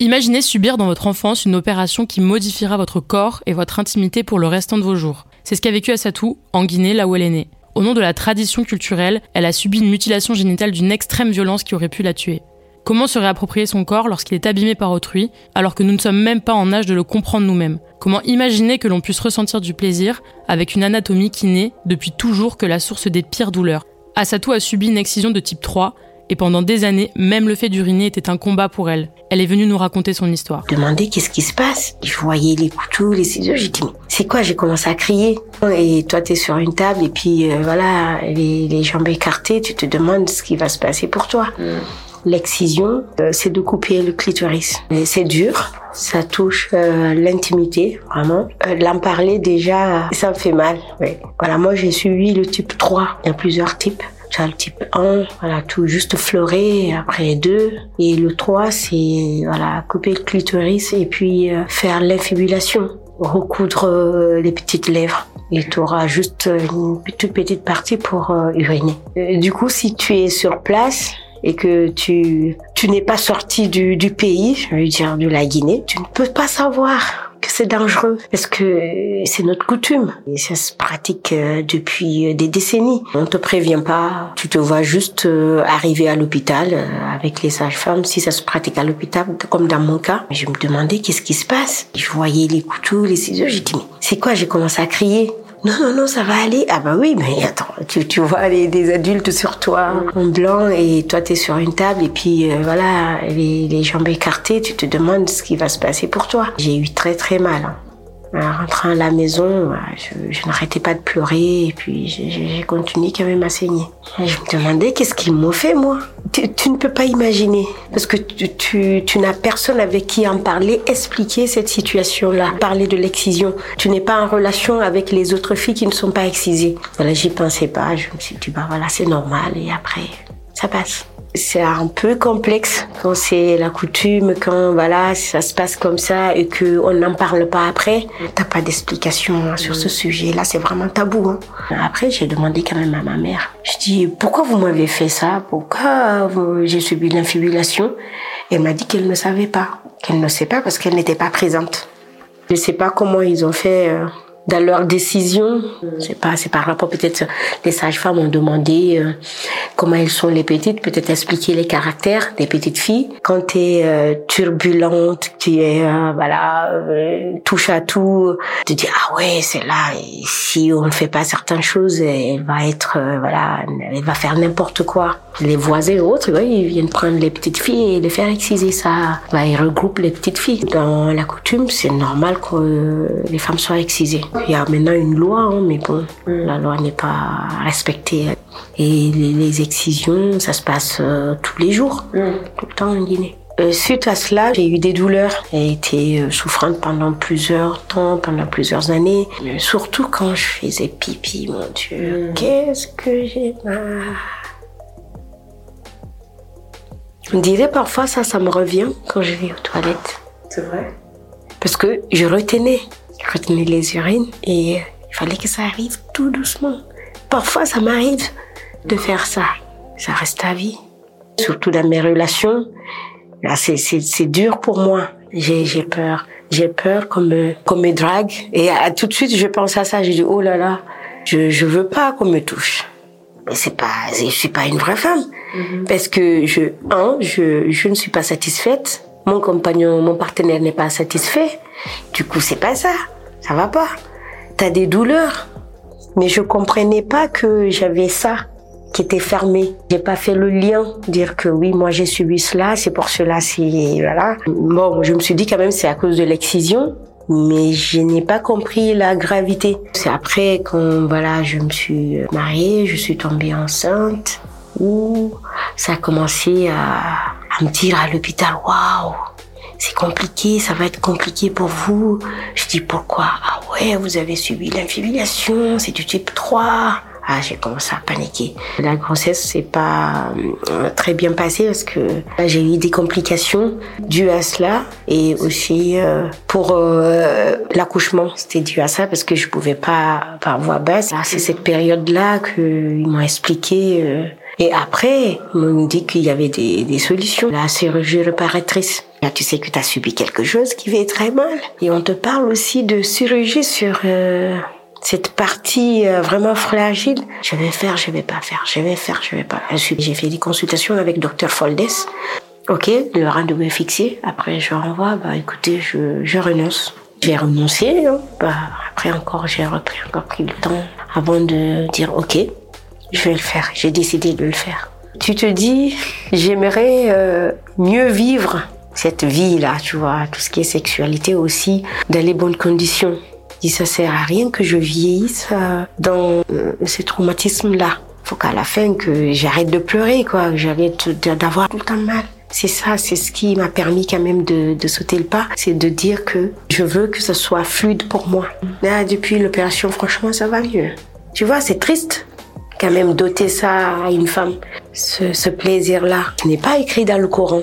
Imaginez subir dans votre enfance une opération qui modifiera votre corps et votre intimité pour le restant de vos jours. C'est ce qu'a vécu Assatou, en Guinée, là où elle est née. Au nom de la tradition culturelle, elle a subi une mutilation génitale d'une extrême violence qui aurait pu la tuer. Comment se réapproprier son corps lorsqu'il est abîmé par autrui, alors que nous ne sommes même pas en âge de le comprendre nous-mêmes? Comment imaginer que l'on puisse ressentir du plaisir avec une anatomie qui n'est, depuis toujours, que la source des pires douleurs? Assatou a subi une excision de type 3, et pendant des années, même le fait d'uriner était un combat pour elle. Elle est venue nous raconter son histoire. Demander qu'est-ce qui se passe? Je voyais les couteaux, les ciseaux. J'ai dit, mais c'est quoi? J'ai commencé à crier. Et toi, tu es sur une table et puis euh, voilà, les, jambes écartées, tu te demandes ce qui va se passer pour toi. Mm. L'excision, euh, c'est de couper le clitoris. C'est dur, ça touche euh, l'intimité, vraiment. L'en parler déjà, ça me fait mal. Voilà, moi j'ai suivi le type 3. Il y a plusieurs types. Tu as le type 1, voilà, tout juste fleurer, après 2. Et le 3, c'est, voilà, couper le clitoris et puis euh, faire l'infibulation, recoudre euh, les petites lèvres. Et tu auras juste une toute petite partie pour euh, uriner. du coup, si tu es sur place, et que tu tu n'es pas sorti du, du pays, je veux dire de la Guinée, tu ne peux pas savoir que c'est dangereux parce que c'est notre coutume et ça se pratique euh, depuis des décennies. On te prévient pas, tu te vois juste euh, arriver à l'hôpital euh, avec les sages-femmes si ça se pratique à l'hôpital comme dans mon cas. Je me demandais qu'est-ce qui se passe. Je voyais les couteaux, les ciseaux, j'ai dit mais c'est quoi? J'ai commencé à crier non, non, non, ça va aller. Ah bah oui, mais attends, tu, tu vois les, des adultes sur toi en blanc et toi t'es sur une table et puis euh, voilà, les, les jambes écartées, tu te demandes ce qui va se passer pour toi. J'ai eu très très mal. Hein. En rentrant à la maison, je, je n'arrêtais pas de pleurer et puis j'ai continué quand même à saigner. je me demandais qu'est-ce qu'ils m'ont fait moi? Tu, ne peux pas imaginer parce que tu, tu, tu n'as personne avec qui en parler, expliquer cette situation-là, parler de l'excision. Tu n'es pas en relation avec les autres filles qui ne sont pas excisées. Voilà, j'y pensais pas. Je me suis dit bah voilà c'est normal et après ça passe c'est un peu complexe quand c'est la coutume, quand voilà, ça se passe comme ça et que on n'en parle pas après. T'as pas d'explication sur ce sujet. Là, c'est vraiment tabou. Hein. Après, j'ai demandé quand même à ma mère. Je dis pourquoi vous m'avez fait ça? Pourquoi j'ai subi l'infibulation? Elle m'a dit qu'elle ne savait pas, qu'elle ne sait pas parce qu'elle n'était pas présente. Je sais pas comment ils ont fait. Euh, dans leurs décisions. C'est pas, c'est par rapport peut-être les sages-femmes ont demandé euh, comment elles sont les petites, peut-être expliquer les caractères des petites filles. Quand tu es euh, turbulente, tu es euh, voilà touche à tout, tu dis ah ouais c'est là. si on ne fait pas certaines choses, elle va être voilà, elle va faire n'importe quoi. Les voisins et autres, ils viennent prendre les petites filles et les faire exciser ça. Bah, ils regroupent les petites filles. Dans la coutume, c'est normal que les femmes soient excisées. Il y a maintenant une loi, hein, mais bon, la loi n'est pas respectée. Et les, excisions, ça se passe euh, tous les jours, tout le temps en Guinée. Euh, suite à cela, j'ai eu des douleurs. J'ai été euh, souffrante pendant plusieurs temps, pendant plusieurs années. surtout quand je faisais pipi, mon Dieu. Qu'est-ce que j'ai mal. On dirait parfois ça, ça me revient quand je vais aux toilettes. C'est vrai Parce que je retenais retenir les urines et il fallait que ça arrive tout doucement. Parfois, ça m'arrive de faire ça. Ça reste à vie. Surtout dans mes relations, c'est dur pour moi. J'ai peur. J'ai peur qu'on me, drague. Et tout de suite, je pense à ça. Je dis, oh là là, je, je veux pas qu'on me touche. Mais c'est pas, je suis pas une vraie femme. Mm-hmm. Parce que je, un, je, je ne suis pas satisfaite. Mon compagnon, mon partenaire n'est pas satisfait. Du coup, c'est pas ça. Ça va pas. T'as des douleurs. Mais je comprenais pas que j'avais ça qui était fermé. J'ai pas fait le lien, dire que oui, moi j'ai subi cela, c'est pour cela, c'est voilà. Bon, je me suis dit quand même c'est à cause de l'excision, mais je n'ai pas compris la gravité. C'est après quand voilà, je me suis mariée, je suis tombée enceinte, où ça a commencé à, à me dire à l'hôpital, waouh, c'est compliqué, ça va être compliqué pour vous. Je dis pourquoi? Ah ouais, vous avez subi l'infibulation, c'est du type 3. Ah, j'ai commencé à paniquer. La grossesse s'est pas euh, très bien passée parce que j'ai eu des complications dues à cela et aussi euh, pour euh, l'accouchement, c'était dû à ça parce que je pouvais pas par voix basse. Ah, c'est cette période-là qu'ils m'ont expliqué. et après, ils m'ont dit qu'il y avait des, des solutions. La chirurgie réparatrice Là, tu sais que tu as subi quelque chose qui fait très mal. Et on te parle aussi de chirurgie sur euh, cette partie euh, vraiment fragile. Je vais faire, je vais pas faire, je vais faire, je vais pas. J'ai fait des consultations avec docteur Foldes. Ok, le rendez-vous est fixé. Après, je renvoie. Bah, écoutez, je, je renonce. J'ai renoncé. Hein. Bah, après encore, j'ai repris encore pris le temps avant de dire ok, je vais le faire. J'ai décidé de le faire. Tu te dis, j'aimerais euh, mieux vivre cette vie-là, tu vois, tout ce qui est sexualité aussi, dans les bonnes conditions. Et ça sert à rien que je vieillisse euh, dans euh, ces traumatismes-là. Faut qu'à la fin que j'arrête de pleurer, quoi, j'arrête d'avoir tout le temps mal. C'est ça, c'est ce qui m'a permis quand même de, sauter le pas, c'est de dire que je veux que ce soit fluide pour moi. Là, depuis l'opération, franchement, ça va mieux. Tu vois, c'est triste quand même doter ça à une femme. Ce, ce plaisir-là, n'est pas écrit dans le Coran.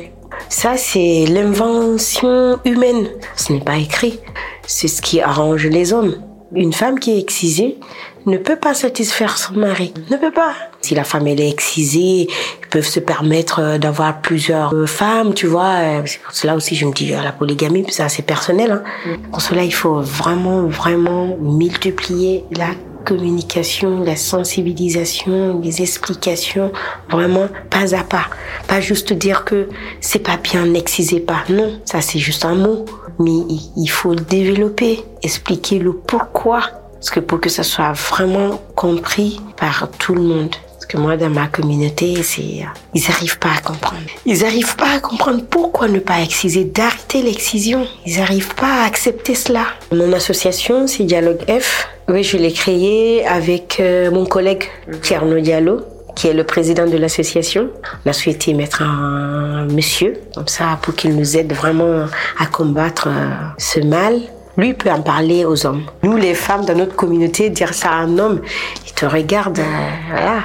Ça, c'est l'invention humaine. Ce n'est pas écrit. C'est ce qui arrange les hommes. Une femme qui est excisée ne peut pas satisfaire son mari. Ne peut pas. Si la femme elle est excisée, ils peuvent se permettre euh, d'avoir plusieurs euh, femmes, tu vois. Euh, c'est pour cela aussi je me dis la polygamie, c'est personnel. Hein. Pour cela il faut vraiment vraiment multiplier la communication, la sensibilisation, les explications, vraiment pas à pas. Pas juste dire que c'est pas bien, n'excisez pas. Non, ça c'est juste un mot. Mais il faut le développer, expliquer le pourquoi. Parce que pour que ça soit vraiment compris par tout le monde. Parce que moi, dans ma communauté, c'est, ils n'arrivent pas à comprendre. Ils n'arrivent pas à comprendre pourquoi ne pas exciser, d'arrêter l'excision. Ils n'arrivent pas à accepter cela. Mon association, c'est Dialogue F. Oui, je l'ai créée avec euh, mon collègue Tierno Diallo, qui est le président de l'association. On a souhaité mettre un monsieur, comme ça, pour qu'il nous aide vraiment à combattre euh, ce mal. Lui peut en parler aux hommes. Nous, les femmes, dans notre communauté, dire ça à un homme, il te regarde, euh, voilà.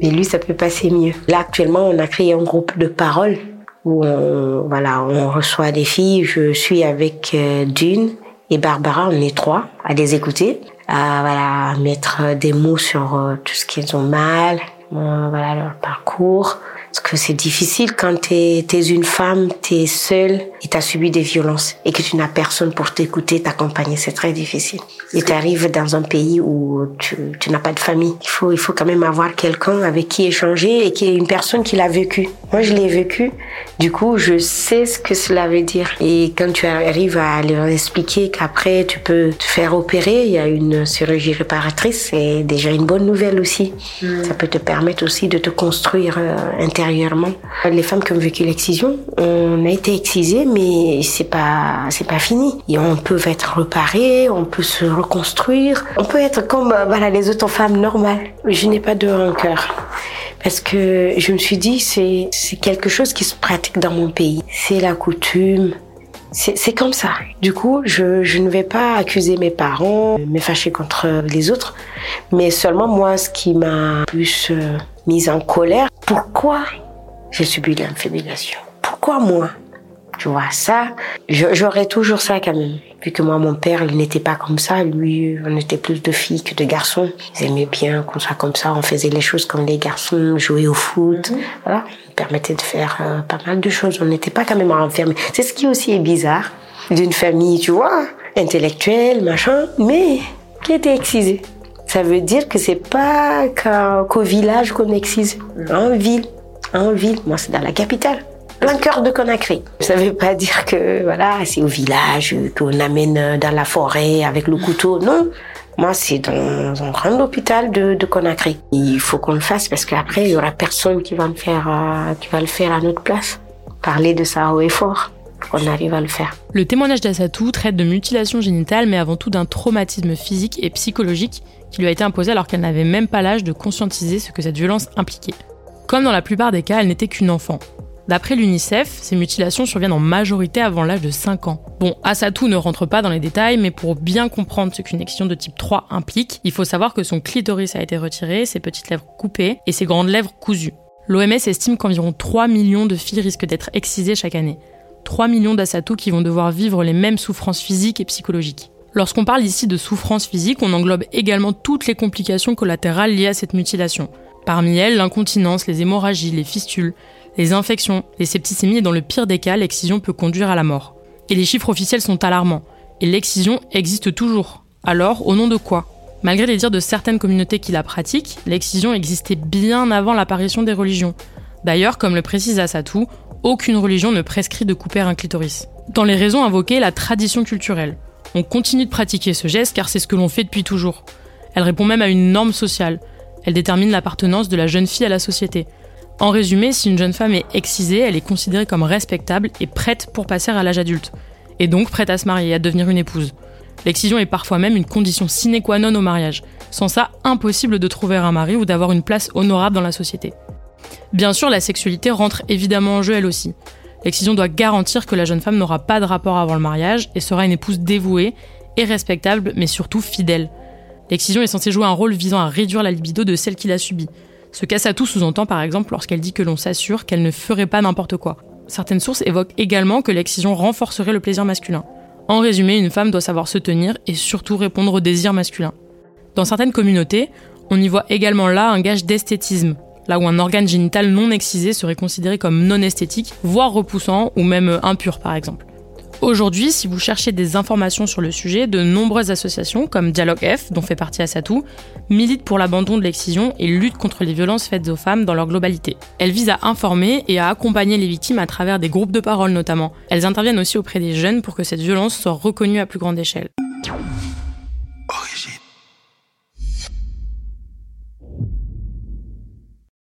Mais lui, ça peut passer mieux. Là, actuellement, on a créé un groupe de parole où on, voilà, on reçoit des filles. Je suis avec Dune et Barbara, on est trois à les écouter, à voilà mettre des mots sur euh, tout ce qu'ils ont mal, euh, voilà leur parcours. Parce que c'est difficile quand t'es es une femme, t'es seule et t'as subi des violences et que tu n'as personne pour t'écouter, t'accompagner, c'est très difficile. Et t'arrives dans un pays où tu, tu n'as pas de famille. Il faut, il faut quand même avoir quelqu'un avec qui échanger et qui est une personne qui l'a vécu. Moi, je l'ai vécu. Du coup, je sais ce que cela veut dire. Et quand tu arrives à leur expliquer qu'après, tu peux te faire opérer, il y a une chirurgie réparatrice, c'est déjà une bonne nouvelle aussi. Mm. Ça peut te permettre aussi de te construire euh, Les femmes qui ont vécu l'excision, on a été excisées, mais c'est pas, c'est pas fini. On peut être reparé, on peut se reconstruire. On peut être comme les autres femmes normales. Je n'ai pas de rancœur. Parce que je me suis dit, c'est, c'est quelque chose qui se pratique dans mon pays. C'est la coutume. C'est, c'est comme ça. Du coup, je, je ne vais pas accuser mes parents, me fâcher contre les autres, mais seulement moi, ce qui m'a plus euh, mise en colère, pourquoi j'ai subi l'infémination Pourquoi moi? Tu vois, ça, j'aurais toujours ça quand même. Vu que moi, mon père, il n'était pas comme ça. Lui, on était plus de filles que de garçons. Ils aimaient bien qu'on soit comme ça. On faisait les choses comme les garçons, jouer au foot. Mhm. Voilà. On permettait de faire euh, pas mal de choses. On n'était pas quand même enfermés. C'est ce qui aussi est bizarre d'une famille, tu vois, intellectuelle, machin, mais qui était excisée. Ça veut dire que c'est pas qu'au village qu'on excise. En ville. En ville. Moi, c'est dans la capitale plein cœur de Conakry. Ça veut pas dire que voilà, c'est au village qu'on amène dans la forêt avec le couteau. Non. Moi, c'est dans un grand hôpital de, Conakry. Il faut qu'on le fasse parce qu'après, il y aura personne qui va euh, qui va le faire à notre place. Parler de ça haut et fort. On arrive à le faire. Le témoignage d'Assatou traite de mutilation génitale, mais avant tout d'un traumatisme physique et psychologique qui lui a été imposé alors qu'elle n'avait même pas l'âge de conscientiser ce que cette violence impliquait. Comme dans la plupart des cas, elle n'était qu'une enfant. D'après l'UNICEF, ces mutilations surviennent en majorité avant l'âge de 5 ans. Bon, Asatou ne rentre pas dans les détails, mais pour bien comprendre ce qu'une excision de type 3 implique, il faut savoir que son clitoris a été retiré, ses petites lèvres coupées et ses grandes lèvres cousues. L'OMS estime qu'environ 3 millions de filles risquent d'être excisées chaque année. 3 millions d'Asatou qui vont devoir vivre les mêmes souffrances physiques et psychologiques. Lorsqu'on parle ici de souffrances physiques, on englobe également toutes les complications collatérales liées à cette mutilation. Parmi elles, l'incontinence, les hémorragies, les fistules, les infections, les septicémies et dans le pire des cas, l'excision peut conduire à la mort. Et les chiffres officiels sont alarmants. Et l'excision existe toujours. Alors, au nom de quoi? Malgré les dires de certaines communautés qui la pratiquent, l'excision existait bien avant l'apparition des religions. D'ailleurs, comme le précise Assatou, aucune religion ne prescrit de couper un clitoris. Dans les raisons invoquées, la tradition culturelle. On continue de pratiquer ce geste car c'est ce que l'on fait depuis toujours. Elle répond même à une norme sociale. Elle détermine l'appartenance de la jeune fille à la société. En résumé, si une jeune femme est excisée, elle est considérée comme respectable et prête pour passer à l'âge adulte. Et donc prête à se marier, à devenir une épouse. L'excision est parfois même une condition sine qua non au mariage. Sans ça, impossible de trouver un mari ou d'avoir une place honorable dans la société. Bien sûr, la sexualité rentre évidemment en jeu elle aussi. L'excision doit garantir que la jeune femme n'aura pas de rapport avant le mariage et sera une épouse dévouée et respectable, mais surtout fidèle. L'excision est censée jouer un rôle visant à réduire la libido de celle qui l'a subie. Ce tout sous-entend par exemple lorsqu'elle dit que l'on s'assure qu'elle ne ferait pas n'importe quoi. Certaines sources évoquent également que l'excision renforcerait le plaisir masculin. En résumé, une femme doit savoir se tenir et surtout répondre aux désirs masculins. Dans certaines communautés, on y voit également là un gage d'esthétisme, là où un organe génital non excisé serait considéré comme non esthétique, voire repoussant ou même impur par exemple. Aujourd'hui, si vous cherchez des informations sur le sujet, de nombreuses associations, comme Dialogue F, dont fait partie Assatou, militent pour l'abandon de l'excision et luttent contre les violences faites aux femmes dans leur globalité. Elles visent à informer et à accompagner les victimes à travers des groupes de parole notamment. Elles interviennent aussi auprès des jeunes pour que cette violence soit reconnue à plus grande échelle.